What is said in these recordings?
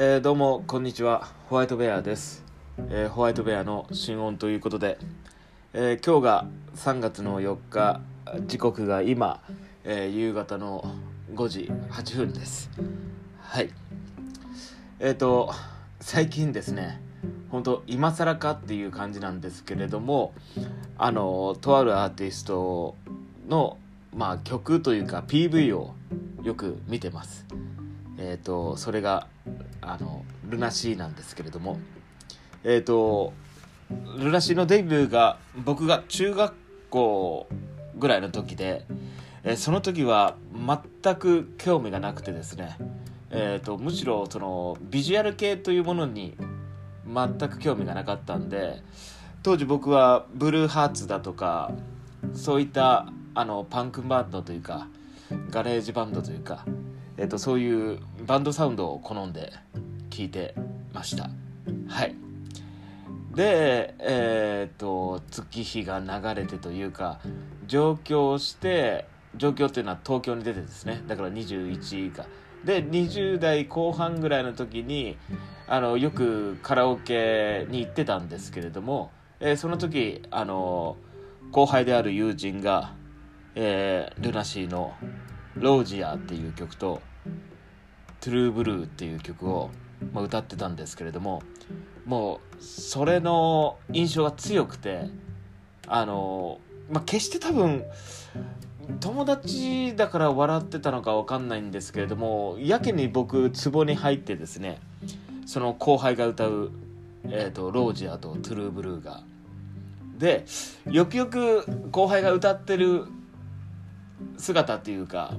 えーどうもこんにちは。ホワイトベアです、えーホワイトベアの新音ということで、えー今日が3月の4日時刻が今、え夕方の5時8分です。はい。えっ、と最近ですね本当今更かっていう感じなんですけれどもあのとあるアーティストの、まあ、曲というか PV をよく見てます。えっ、とそれがあのルナシーなんですけれどもえっ、とルナシーのデビューが僕が中学校ぐらいの時で、えーその時は全く興味がなくてですねえー、とむしろそのビジュアル系というものに全く興味がなかったんで当時僕はブルーハーツだとかそういったあのパンクバンドというかガレージバンドというか、えー、とそういうバンドサウンドを好んで聴いてました。はい。でえっ、と月日が流れてというか上京して上京っていうのは東京に出てですね。だから21以下で20代後半ぐらいの時にあのよくカラオケに行ってたんですけれども、えーその時あの後輩である友人が、えールナシーの「ロージア」っていう曲と「トゥルーブルー」っていう曲を、まあ、歌ってたんですけれどももうそれの印象が強くてあの、まあ、決して多分友達だから笑ってたのか分かんないんですけれどもやけに僕壺に入ってですねその後輩が歌う、えー、とロージアとトゥルーブルーが。でよくよく後輩が歌ってる姿っていうか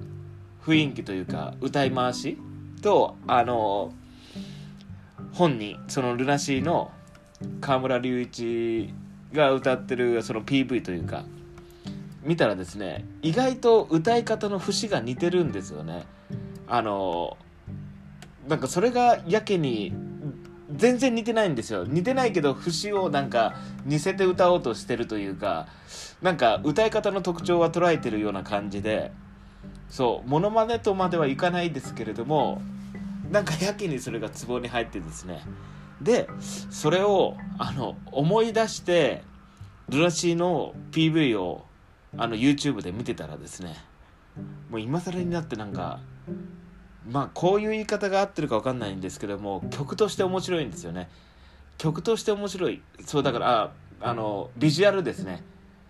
雰囲気というか歌い回しとあの本人そのルナシーの河村隆一が歌ってるその PV というか見たらですね意外と歌い方の節が似てるんですよね。あのなんかそれがやけに全然似てないんですよ。似てないけど節をなんか似せて歌おうとしてるというかなんか歌い方の特徴は捉えてるような感じでそうモノマネとまではいかないですけれどもなんかやけにそれがツボに入ってですね。でそれをあの思い出してルナシーの PV をあの YouTube で見てたらですねもう今更になってなんかまあこういう言い方が合ってるか分かんないんですけども曲として面白いんですよね。曲として面白い。そうだからああのビジュアルですね。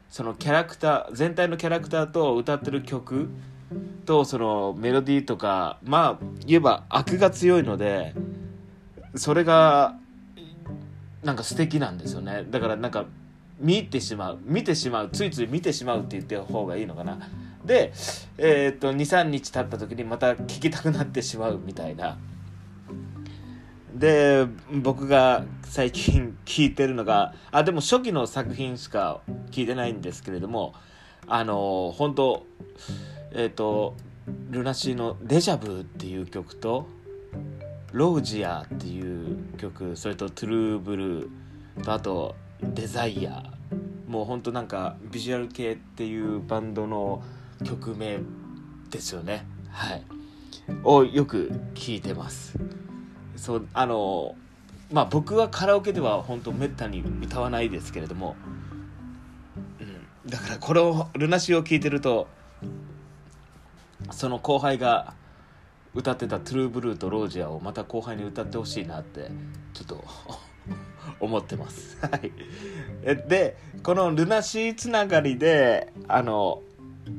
そのキャラクター全体のキャラクターと歌ってる曲とそのメロディーとかまあ言えば悪が強いのでそれがなんか素敵なんですよね。だからなんか見入ってしまう見てしまうついつい見てしまうって言った方がいいのかな。でえーっと23日経った時にまた聴きたくなってしまうみたいな。で僕が最近聴いてるのがあでも初期の作品しか聴いてないんですけれどもあの本当えーとルナシーの「デジャブ」っていう曲と「ロージア」っていう曲それと「トゥルーブルー」とあと「デザイア」もうほんとなんかビジュアル系っていうバンドの曲名ですよね。はい。をよく聞いてます。そうあのまあ僕はカラオケでは本当めったに歌わないですけれども、うん、だからこれをルナシーを聞いてるとその後輩が歌ってた「トゥルーブルー」と「ロージア」をまた後輩に歌ってほしいなってちょっと 思ってます。はい、えでこのルナシーつながりであの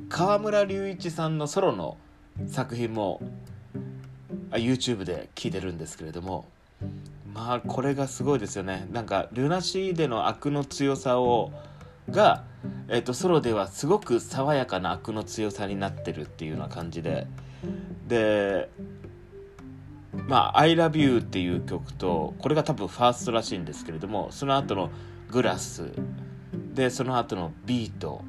河村隆一さんのソロの作品もあ YouTube で聴いてるんですけれどもまあこれがすごいですよねなんかルナシーでの悪の強さをが、えっとソロではすごく爽やかな悪の強さになってるっていうような感じで。でまあ「ILOVEYOU」っていう曲とこれが多分ファーストらしいんですけれどもその後の「グラス」でその後の「ビート」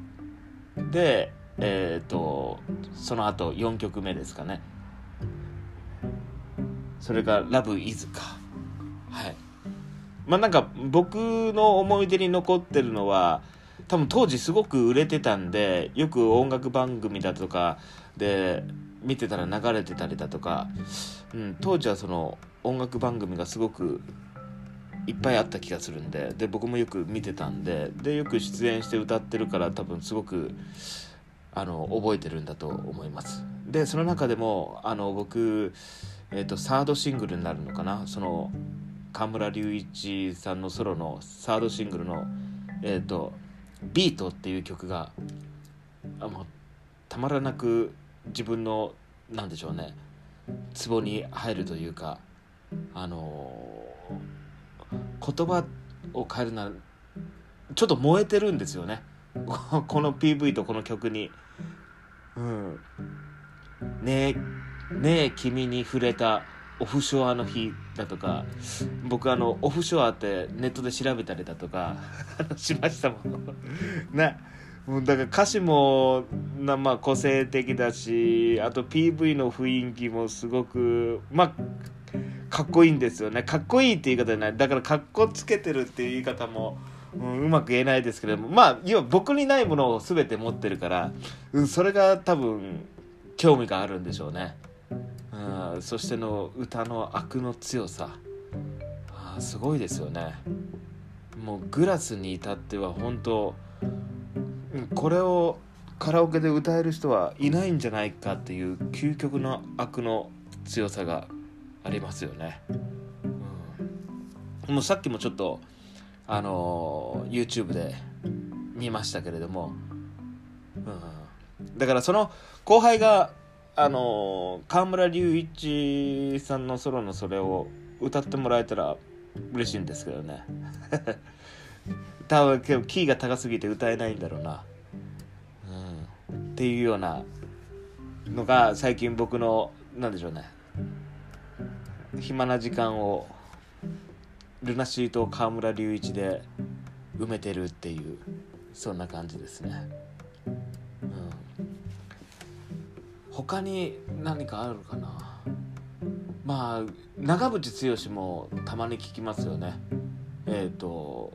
でえっ、とその後4曲目ですかね。それが「ラブイズか。はい。まあなんか僕の思い出に残ってるのは多分当時すごく売れてたんでよく音楽番組だとかで見てたら流れてたりだとか、うん、当時はその音楽番組がすごくいっぱいあった気がするんでで僕もよく見てたんででよく出演して歌ってるから多分すごくあの覚えてるんだと思います。でその中でもあの僕、えーと、サードシングルになるのかな？その河村隆一さんのソロのサードシングルの「えーと、ビート」っていう曲があもうたまらなく自分のなんでしょうねツボに入るというかあのー、言葉を変えるならちょっと燃えてるんですよね この PV とこの曲に。うん、ねえねえ君に触れたオフショアの日だとか僕あのオフショアってネットで調べたりだとかしましたもん。ね。もうだから歌詞もな、まあ、個性的だしあと PV の雰囲気もすごくまあかっこいいんですよね。かっこいいって言い方じゃない。だからかっこつけてるっていう言い方も、うん、うまく言えないですけれどもまあ要は僕にないものを全て持ってるから、うん、それが多分興味があるんでしょうね、うん、そしての歌の悪の強さ。あすごいですよね。もうグラスに至っては本当これをカラオケで歌える人はいないんじゃないかっていう究極の悪の強さがありますよね、うん、もうさっきもちょっとあの YouTube で見ましたけれども、うん、だからその後輩があの河村隆一さんのソロのそれを歌ってもらえたら嬉しいんですけどね。多分キーが高すぎて歌えないんだろうな、うん、っていうようなのが最近僕の何でしょうね。暇な時間をルナシーと河村隆一で埋めてるっていうそんな感じですね、他に何かあるかな？まあ長渕剛もたまに聞きますよね。えっ、ー、と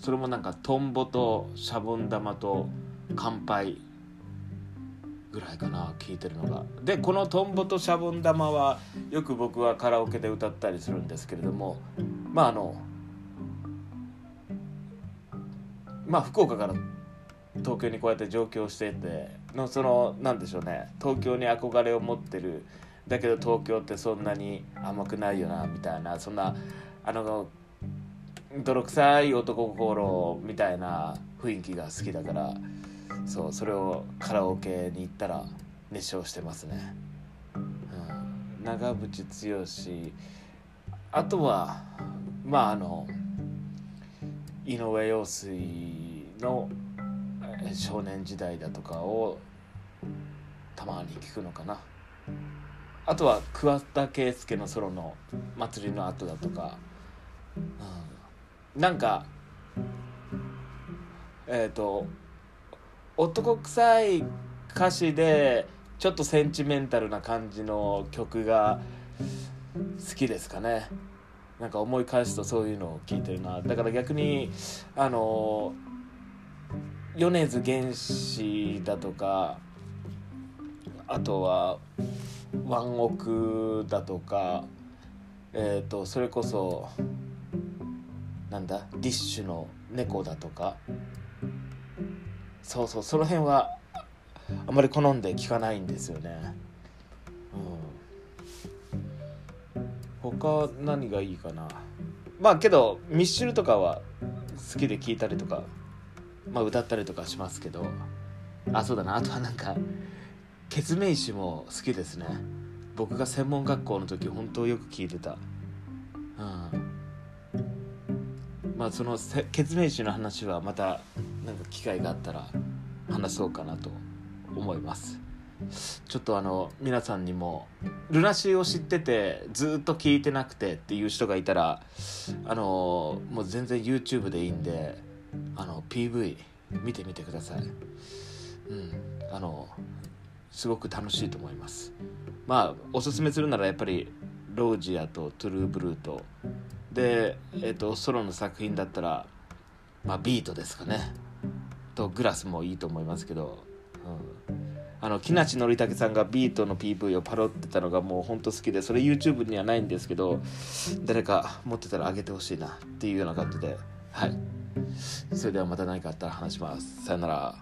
それもなんかトンボとシャボン玉と乾杯ぐらいかな聞いてるのが。でこのトンボとシャボン玉はよく僕はカラオケで歌ったりするんですけれどもまああのまあ福岡から東京にこうやって上京しててのそのなんでしょうね。東京に憧れを持ってる。だけど東京ってそんなに甘くないよなみたいな。そんなあの泥臭い男心みたいな雰囲気が好きだからそうそれをカラオケに行ったら熱唱してますね、うん、長渕剛。あとはまああの井上陽水の少年時代だとかをたまに聞くのかな。あとは桑田佳祐のソロの「祭りの後だとか、うん、なんかえっ、ー、と男臭い歌詞でちょっとセンチメンタルな感じの曲が好きですかね。なんか思い返すとそういうのを聞いてるな。だから逆にあの米津玄師だとかあとはワンオクだとかえっ、ー、とそれこそなんだディッシュの猫だとか。そうそうその辺はあまり好んで聞かないんですよね。うん。他何がいいかな。まあけどミッシュルとかは好きで聞いたりとかまあ歌ったりとかしますけど。あそうだな。あとはなんかケツメイシも好きですね。僕が専門学校の時本当よく聞いてた。うん。まあそのケツメイシの話はまたなんか機会があったら話そうかなと思います。ちょっとあの皆さんにもルナシーを知っててずっと聞いてなくてっていう人がいたらあのもう全然 YouTube でいいんであの PV 見てみてください。うん。あのすごく楽しいと思います。まあおすすめするならやっぱりロージアとトゥルーブルーと。で、えーと、ソロの作品だったら、まあ、ビートですかね。とグラスもいいと思いますけど、うん、あの木梨憲武さんがビートの PV をパロってたのがもうほんと好きでそれ YouTube にはないんですけど誰か持ってたらあげてほしいなっていうような感じで。はい。それではまた何かあったら話します。さよなら。